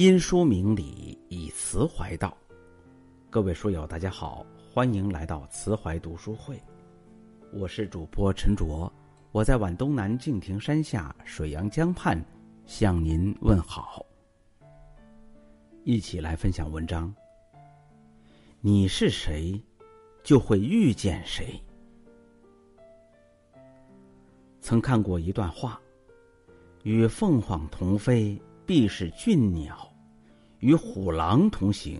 因书明理，以词怀道。各位书友，大家好，欢迎来到慈怀读书会。我是主播陈卓，我在皖东南敬亭山下水阳江畔向您问好。一起来分享文章。你是谁，就会遇见谁。曾看过一段话：与凤凰同飞。必是俊鸟，与虎狼同行，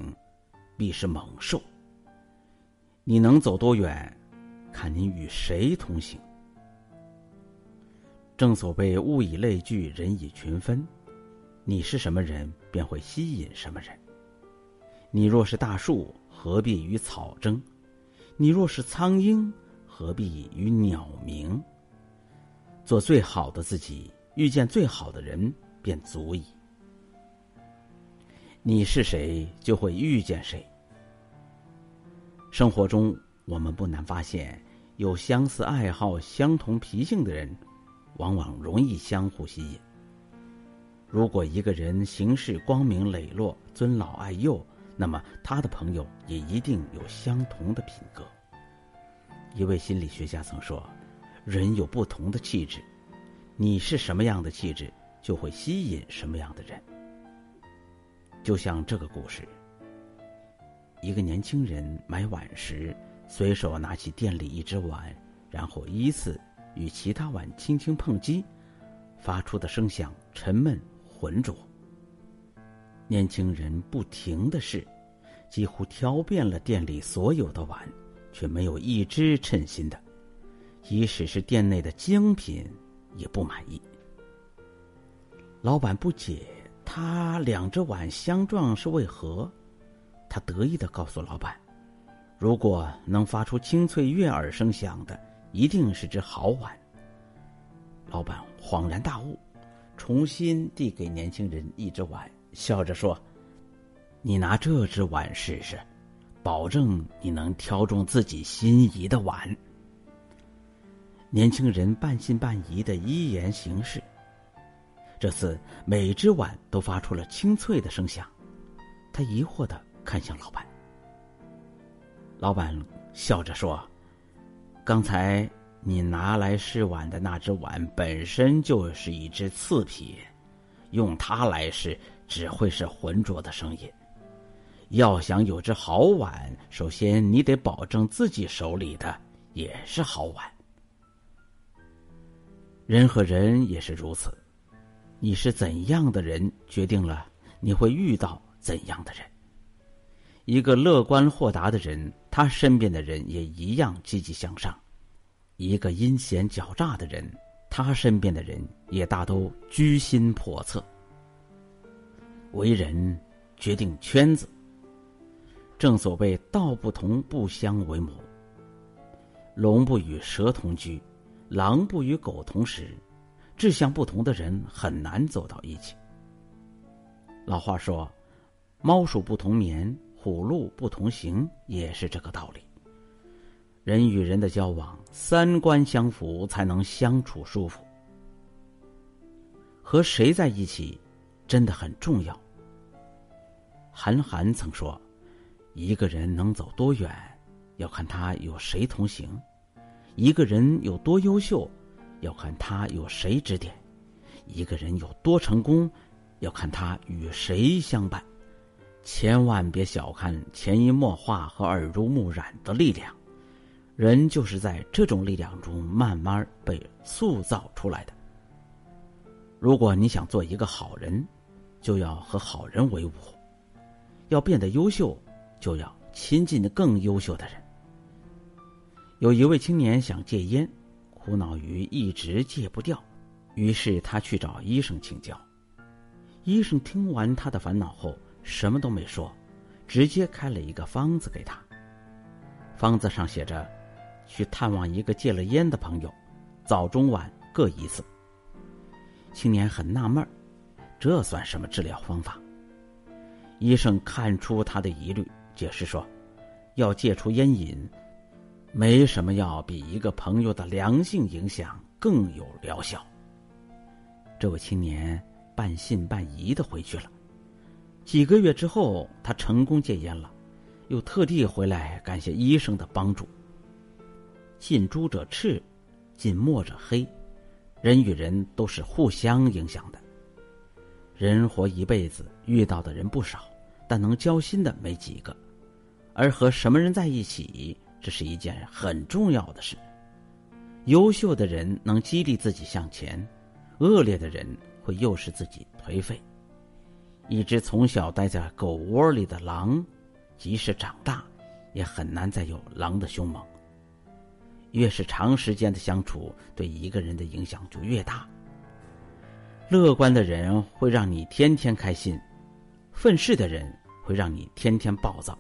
必是猛兽。你能走多远，看你与谁同行。正所谓物以类聚，人以群分。你是什么人，便会吸引什么人。你若是大树，何必与草争？你若是苍鹰，何必与鸟鸣？做最好的自己，遇见最好的人，便足矣。你是谁，就会遇见谁。生活中，我们不难发现，有相似爱好、相同脾性的人，往往容易相互吸引。如果一个人行事光明磊落、尊老爱幼，那么他的朋友也一定有相同的品格。一位心理学家曾说：“人有不同的气质，你是什么样的气质，就会吸引什么样的人。”就像这个故事，一个年轻人买碗时，随手拿起店里一只碗，然后依次与其他碗轻轻碰击，发出的声响沉闷浑浊。年轻人不停的试，几乎挑遍了店里所有的碗，却没有一只称心的，即使是店内的精品，也不满意。老板不解。他两只碗相撞是为何？他得意的告诉老板：“如果能发出清脆悦耳声响的，一定是只好碗。”老板恍然大悟，重新递给年轻人一只碗，笑着说：“你拿这只碗试试，保证你能挑中自己心仪的碗。”年轻人半信半疑的依言行事。这次每只碗都发出了清脆的声响，他疑惑的看向老板。老板笑着说：“刚才你拿来试碗的那只碗本身就是一只次品，用它来试只会是浑浊的声音。要想有只好碗，首先你得保证自己手里的也是好碗。人和人也是如此。”你是怎样的人，决定了你会遇到怎样的人。一个乐观豁达的人，他身边的人也一样积极向上；一个阴险狡诈的人，他身边的人也大都居心叵测。为人决定圈子，正所谓道不同不相为谋。龙不与蛇同居，狼不与狗同食。志向不同的人很难走到一起。老话说：“猫鼠不同眠，虎鹿不同行”，也是这个道理。人与人的交往，三观相符才能相处舒服。和谁在一起，真的很重要。韩寒曾说：“一个人能走多远，要看他有谁同行；一个人有多优秀。”要看他有谁指点，一个人有多成功，要看他与谁相伴。千万别小看潜移默化和耳濡目染的力量，人就是在这种力量中慢慢被塑造出来的。如果你想做一个好人，就要和好人为伍；要变得优秀，就要亲近更优秀的人。有一位青年想戒烟。苦恼于一直戒不掉，于是他去找医生请教。医生听完他的烦恼后，什么都没说，直接开了一个方子给他。方子上写着：“去探望一个戒了烟的朋友，早中晚各一次。”青年很纳闷这算什么治疗方法？医生看出他的疑虑，解释说：“要戒除烟瘾。”没什么要比一个朋友的良性影响更有疗效。这位青年半信半疑的回去了，几个月之后，他成功戒烟了，又特地回来感谢医生的帮助。近朱者赤，近墨者黑，人与人都是互相影响的。人活一辈子，遇到的人不少，但能交心的没几个。而和什么人在一起，这是一件很重要的事。优秀的人能激励自己向前，恶劣的人会诱使自己颓废。一只从小待在狗窝里的狼，即使长大，也很难再有狼的凶猛。越是长时间的相处，对一个人的影响就越大。乐观的人会让你天天开心，愤世的人会让你天天暴躁。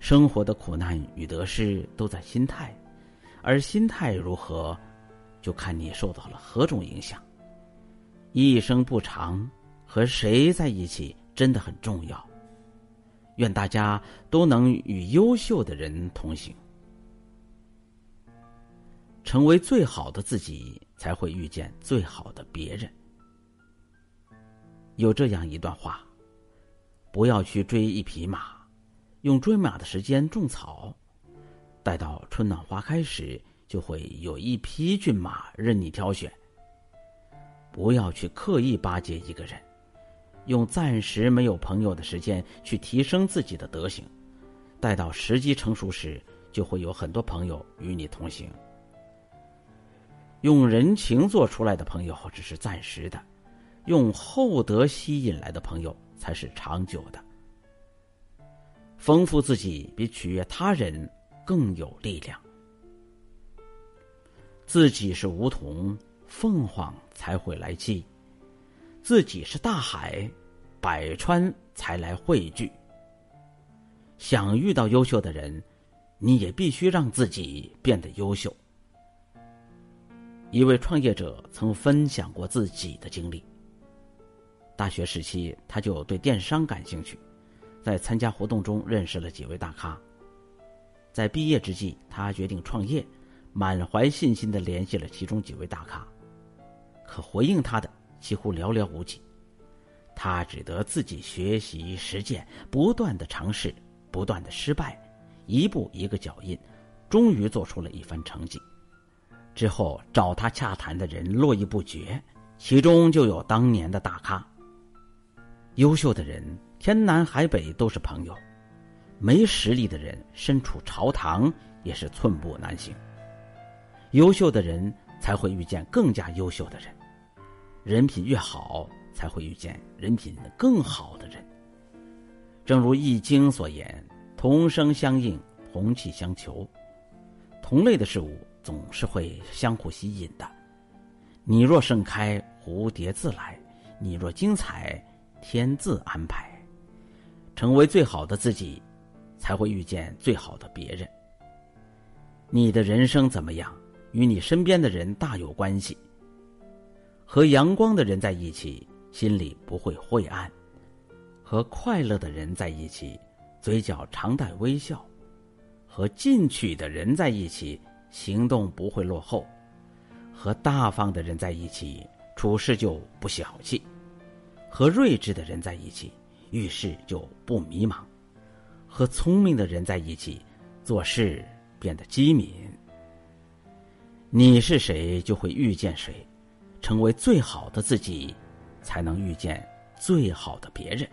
生活的苦难与得失都在心态，而心态如何，就看你受到了何种影响。一生不长，和谁在一起真的很重要。愿大家都能与优秀的人同行，成为最好的自己，才会遇见最好的别人。有这样一段话：不要去追一匹马。用追马的时间种草，待到春暖花开时，就会有一匹骏马任你挑选。不要去刻意巴结一个人，用暂时没有朋友的时间去提升自己的德行。待到时机成熟时，就会有很多朋友与你同行。用人情做出来的朋友只是暂时的，用厚德吸引来的朋友才是长久的。丰富自己比取悦他人更有力量。自己是梧桐，凤凰才会来栖；自己是大海，百川才来汇聚。想遇到优秀的人，你也必须让自己变得优秀。一位创业者曾分享过自己的经历。大学时期，他就对电商感兴趣。在参加活动中认识了几位大咖。在毕业之际，他决定创业，满怀信心的联系了其中几位大咖，可回应他的几乎寥寥无几。他只得自己学习实践，不断的尝试，不断的失败，一步一个脚印，终于做出了一番成绩。之后找他洽谈的人络绎不绝，其中就有当年的大咖。优秀的人。天南海北都是朋友，没实力的人身处朝堂也是寸步难行。优秀的人才会遇见更加优秀的人，人品越好，才会遇见人品更好的人。正如《易经》所言：“同声相应，同气相求。”同类的事物总是会相互吸引的。你若盛开，蝴蝶自来；你若精彩，天自安排。成为最好的自己，才会遇见最好的别人。你的人生怎么样，与你身边的人大有关系。和阳光的人在一起，心里不会晦暗；和快乐的人在一起，嘴角常带微笑；和进取的人在一起，行动不会落后；和大方的人在一起，处事就不小气；和睿智的人在一起。遇事就不迷茫，和聪明的人在一起，做事变得机敏。你是谁，就会遇见谁，成为最好的自己，才能遇见最好的别人。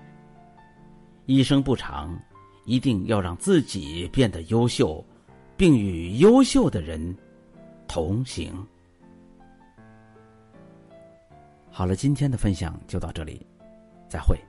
一生不长，一定要让自己变得优秀，并与优秀的人同行。好了，今天的分享就到这里，再会。